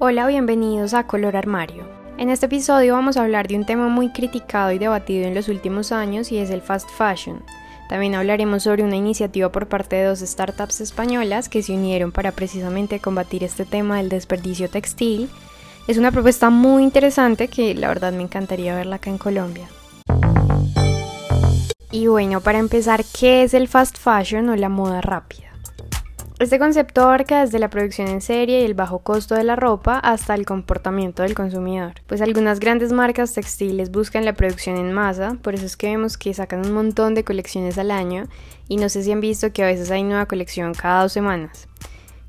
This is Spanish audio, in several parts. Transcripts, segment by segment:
Hola, bienvenidos a Color Armario. En este episodio vamos a hablar de un tema muy criticado y debatido en los últimos años y es el fast fashion. También hablaremos sobre una iniciativa por parte de dos startups españolas que se unieron para precisamente combatir este tema del desperdicio textil. Es una propuesta muy interesante que la verdad me encantaría verla acá en Colombia. Y bueno, para empezar, ¿qué es el fast fashion o la moda rápida? Este concepto abarca desde la producción en serie y el bajo costo de la ropa hasta el comportamiento del consumidor. Pues algunas grandes marcas textiles buscan la producción en masa, por eso es que vemos que sacan un montón de colecciones al año y no sé si han visto que a veces hay nueva colección cada dos semanas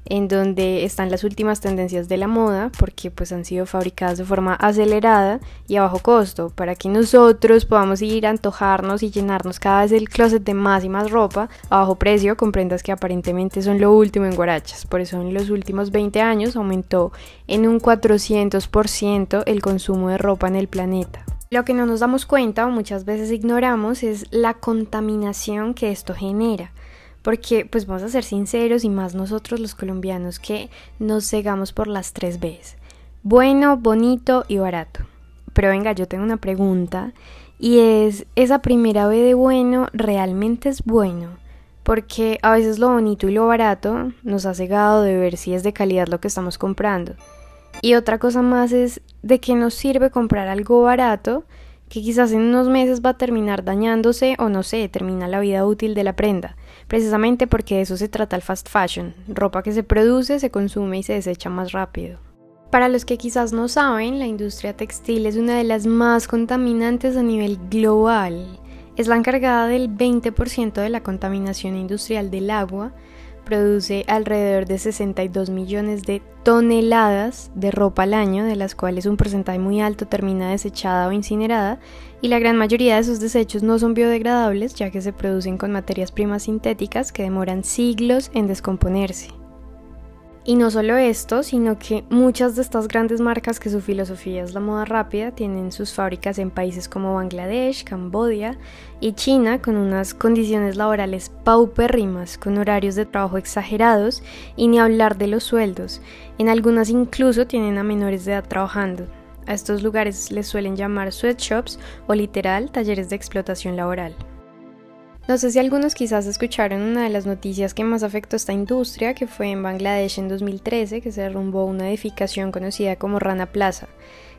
en donde están las últimas tendencias de la moda, porque pues han sido fabricadas de forma acelerada y a bajo costo, para que nosotros podamos ir a antojarnos y llenarnos cada vez el closet de más y más ropa a bajo precio con prendas que aparentemente son lo último en guarachas. Por eso en los últimos 20 años aumentó en un 400% el consumo de ropa en el planeta. Lo que no nos damos cuenta o muchas veces ignoramos es la contaminación que esto genera porque pues vamos a ser sinceros y más nosotros los colombianos que nos cegamos por las tres Bs. Bueno, bonito y barato. Pero venga, yo tengo una pregunta y es, ¿esa primera B de bueno realmente es bueno? Porque a veces lo bonito y lo barato nos ha cegado de ver si es de calidad lo que estamos comprando. Y otra cosa más es de qué nos sirve comprar algo barato que quizás en unos meses va a terminar dañándose o no sé, termina la vida útil de la prenda, precisamente porque de eso se trata el fast fashion, ropa que se produce, se consume y se desecha más rápido. Para los que quizás no saben, la industria textil es una de las más contaminantes a nivel global. Es la encargada del 20% de la contaminación industrial del agua, produce alrededor de 62 millones de toneladas de ropa al año, de las cuales un porcentaje muy alto termina desechada o incinerada, y la gran mayoría de esos desechos no son biodegradables ya que se producen con materias primas sintéticas que demoran siglos en descomponerse. Y no solo esto, sino que muchas de estas grandes marcas que su filosofía es la moda rápida tienen sus fábricas en países como Bangladesh, Camboya y China con unas condiciones laborales paupérrimas, con horarios de trabajo exagerados y ni hablar de los sueldos. En algunas incluso tienen a menores de edad trabajando. A estos lugares les suelen llamar sweatshops o literal talleres de explotación laboral. No sé si algunos quizás escucharon una de las noticias que más afectó a esta industria, que fue en Bangladesh en 2013, que se derrumbó una edificación conocida como Rana Plaza,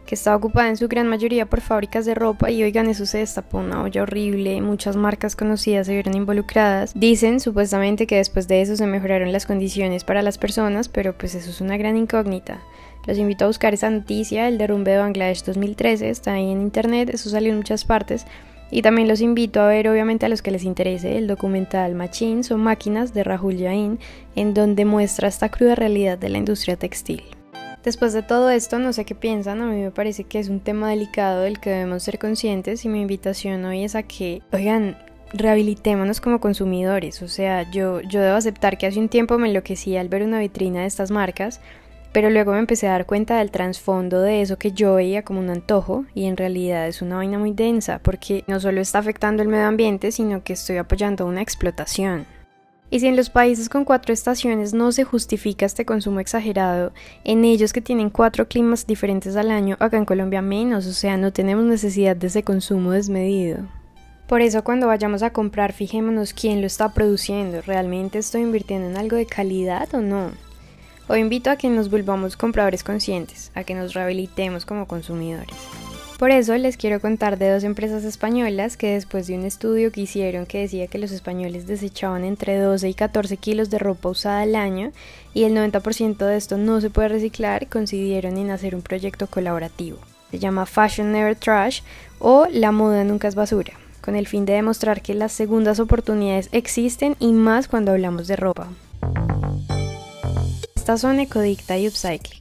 que estaba ocupada en su gran mayoría por fábricas de ropa y oigan, eso se destapó una olla horrible, muchas marcas conocidas se vieron involucradas. Dicen supuestamente que después de eso se mejoraron las condiciones para las personas, pero pues eso es una gran incógnita. Los invito a buscar esa noticia, el derrumbe de Bangladesh 2013, está ahí en internet, eso salió en muchas partes. Y también los invito a ver, obviamente, a los que les interese el documental Machines o Máquinas de Rahul Jain, en donde muestra esta cruda realidad de la industria textil. Después de todo esto, no sé qué piensan, a mí me parece que es un tema delicado del que debemos ser conscientes y mi invitación hoy es a que, oigan, rehabilitémonos como consumidores, o sea, yo, yo debo aceptar que hace un tiempo me enloquecí al ver una vitrina de estas marcas, pero luego me empecé a dar cuenta del trasfondo de eso que yo veía como un antojo y en realidad es una vaina muy densa porque no solo está afectando el medio ambiente, sino que estoy apoyando una explotación. Y si en los países con cuatro estaciones no se justifica este consumo exagerado, en ellos que tienen cuatro climas diferentes al año, acá en Colombia menos, o sea, no tenemos necesidad de ese consumo desmedido. Por eso cuando vayamos a comprar, fijémonos quién lo está produciendo, ¿realmente estoy invirtiendo en algo de calidad o no? Hoy invito a que nos volvamos compradores conscientes, a que nos rehabilitemos como consumidores. Por eso les quiero contar de dos empresas españolas que después de un estudio que hicieron que decía que los españoles desechaban entre 12 y 14 kilos de ropa usada al año y el 90% de esto no se puede reciclar, coincidieron en hacer un proyecto colaborativo. Se llama Fashion Never Trash o La moda nunca es basura, con el fin de demostrar que las segundas oportunidades existen y más cuando hablamos de ropa son Ecodicta y Upcycling.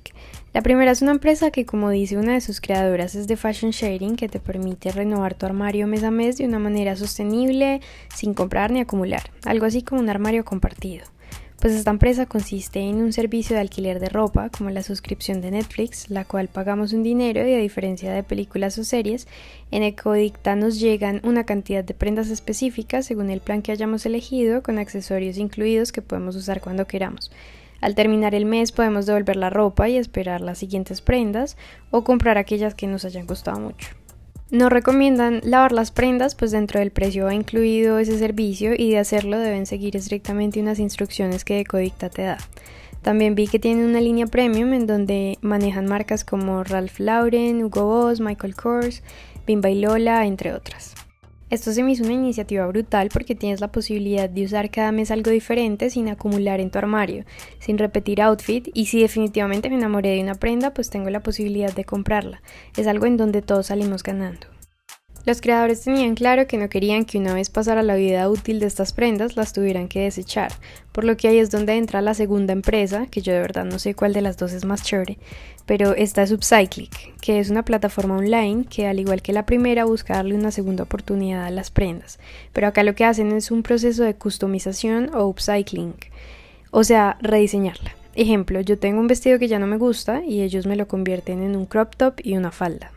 La primera es una empresa que, como dice una de sus creadoras, es de fashion sharing que te permite renovar tu armario mes a mes de una manera sostenible, sin comprar ni acumular, algo así como un armario compartido. Pues esta empresa consiste en un servicio de alquiler de ropa, como la suscripción de Netflix, la cual pagamos un dinero y a diferencia de películas o series, en Ecodicta nos llegan una cantidad de prendas específicas según el plan que hayamos elegido, con accesorios incluidos que podemos usar cuando queramos. Al terminar el mes podemos devolver la ropa y esperar las siguientes prendas o comprar aquellas que nos hayan costado mucho. No recomiendan lavar las prendas, pues dentro del precio va incluido ese servicio y de hacerlo deben seguir estrictamente unas instrucciones que Decodicta te da. También vi que tienen una línea premium en donde manejan marcas como Ralph Lauren, Hugo Boss, Michael Kors, Bimba y Lola, entre otras. Esto se me hizo una iniciativa brutal porque tienes la posibilidad de usar cada mes algo diferente sin acumular en tu armario, sin repetir outfit y si definitivamente me enamoré de una prenda pues tengo la posibilidad de comprarla. Es algo en donde todos salimos ganando. Los creadores tenían claro que no querían que una vez pasara la vida útil de estas prendas las tuvieran que desechar, por lo que ahí es donde entra la segunda empresa, que yo de verdad no sé cuál de las dos es más chévere, pero esta es Upcyclic, que es una plataforma online que al igual que la primera busca darle una segunda oportunidad a las prendas, pero acá lo que hacen es un proceso de customización o upcycling, o sea, rediseñarla. Ejemplo, yo tengo un vestido que ya no me gusta y ellos me lo convierten en un crop top y una falda.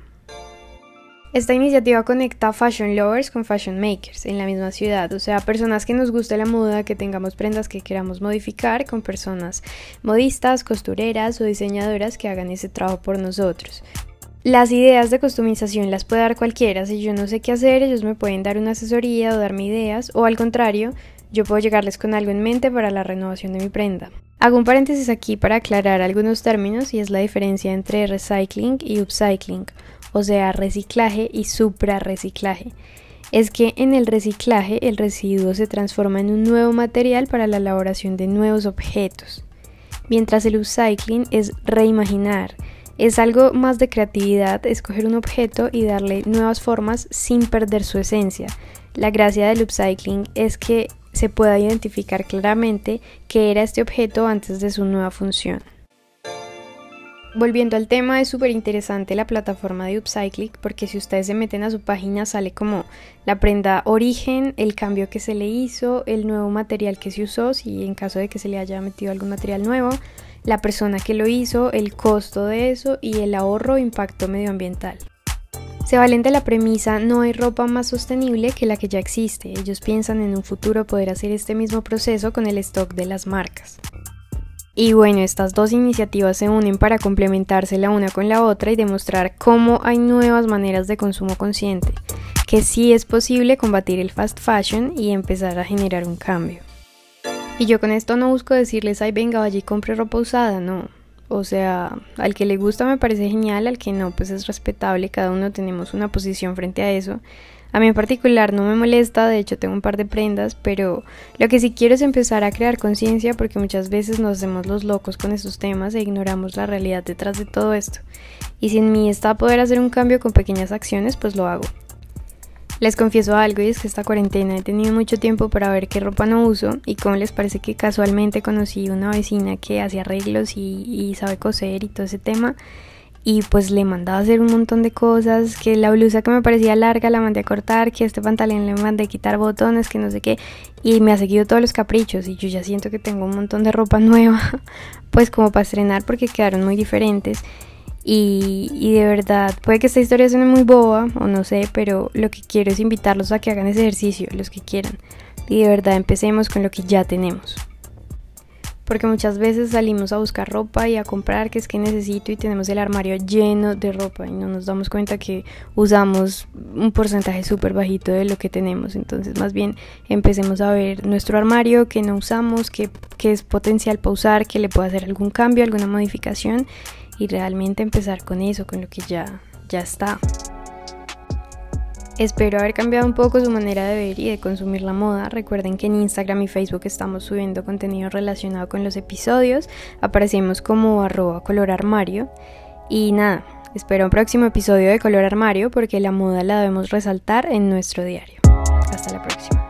Esta iniciativa conecta fashion lovers con fashion makers en la misma ciudad, o sea, personas que nos guste la moda, que tengamos prendas que queramos modificar, con personas modistas, costureras o diseñadoras que hagan ese trabajo por nosotros. Las ideas de customización las puede dar cualquiera, si yo no sé qué hacer, ellos me pueden dar una asesoría o darme ideas, o al contrario, yo puedo llegarles con algo en mente para la renovación de mi prenda. Hago un paréntesis aquí para aclarar algunos términos y es la diferencia entre recycling y upcycling o sea, reciclaje y suprarreciclaje. Es que en el reciclaje el residuo se transforma en un nuevo material para la elaboración de nuevos objetos, mientras el upcycling es reimaginar, es algo más de creatividad, escoger un objeto y darle nuevas formas sin perder su esencia. La gracia del upcycling es que se pueda identificar claramente qué era este objeto antes de su nueva función. Volviendo al tema, es súper interesante la plataforma de Upcyclic porque si ustedes se meten a su página sale como la prenda origen, el cambio que se le hizo, el nuevo material que se usó, si en caso de que se le haya metido algún material nuevo, la persona que lo hizo, el costo de eso y el ahorro impacto medioambiental. Se valen de la premisa no hay ropa más sostenible que la que ya existe. Ellos piensan en un futuro poder hacer este mismo proceso con el stock de las marcas. Y bueno, estas dos iniciativas se unen para complementarse la una con la otra y demostrar cómo hay nuevas maneras de consumo consciente, que sí es posible combatir el fast fashion y empezar a generar un cambio. Y yo con esto no busco decirles, ay venga, y compre ropa usada, no. O sea, al que le gusta me parece genial, al que no, pues es respetable, cada uno tenemos una posición frente a eso. A mí en particular no me molesta, de hecho tengo un par de prendas, pero lo que sí quiero es empezar a crear conciencia porque muchas veces nos hacemos los locos con esos temas e ignoramos la realidad detrás de todo esto. Y si en mí está poder hacer un cambio con pequeñas acciones, pues lo hago. Les confieso algo y es que esta cuarentena he tenido mucho tiempo para ver qué ropa no uso y cómo les parece que casualmente conocí una vecina que hace arreglos y, y sabe coser y todo ese tema y pues le mandaba hacer un montón de cosas, que la blusa que me parecía larga la mandé a cortar, que este pantalón le mandé a quitar botones, que no sé qué, y me ha seguido todos los caprichos y yo ya siento que tengo un montón de ropa nueva, pues como para estrenar porque quedaron muy diferentes. Y, y, de verdad, puede que esta historia suene muy boba o no sé, pero lo que quiero es invitarlos a que hagan ese ejercicio, los que quieran. Y de verdad empecemos con lo que ya tenemos porque muchas veces salimos a buscar ropa y a comprar que es que necesito y tenemos el armario lleno de ropa y no nos damos cuenta que usamos un porcentaje súper bajito de lo que tenemos. Entonces más bien empecemos a ver nuestro armario que no usamos, que, que es potencial para usar, que le puede hacer algún cambio, alguna modificación y realmente empezar con eso, con lo que ya, ya está. Espero haber cambiado un poco su manera de ver y de consumir la moda. Recuerden que en Instagram y Facebook estamos subiendo contenido relacionado con los episodios. Aparecemos como arroba color armario. Y nada, espero un próximo episodio de color armario porque la moda la debemos resaltar en nuestro diario. Hasta la próxima.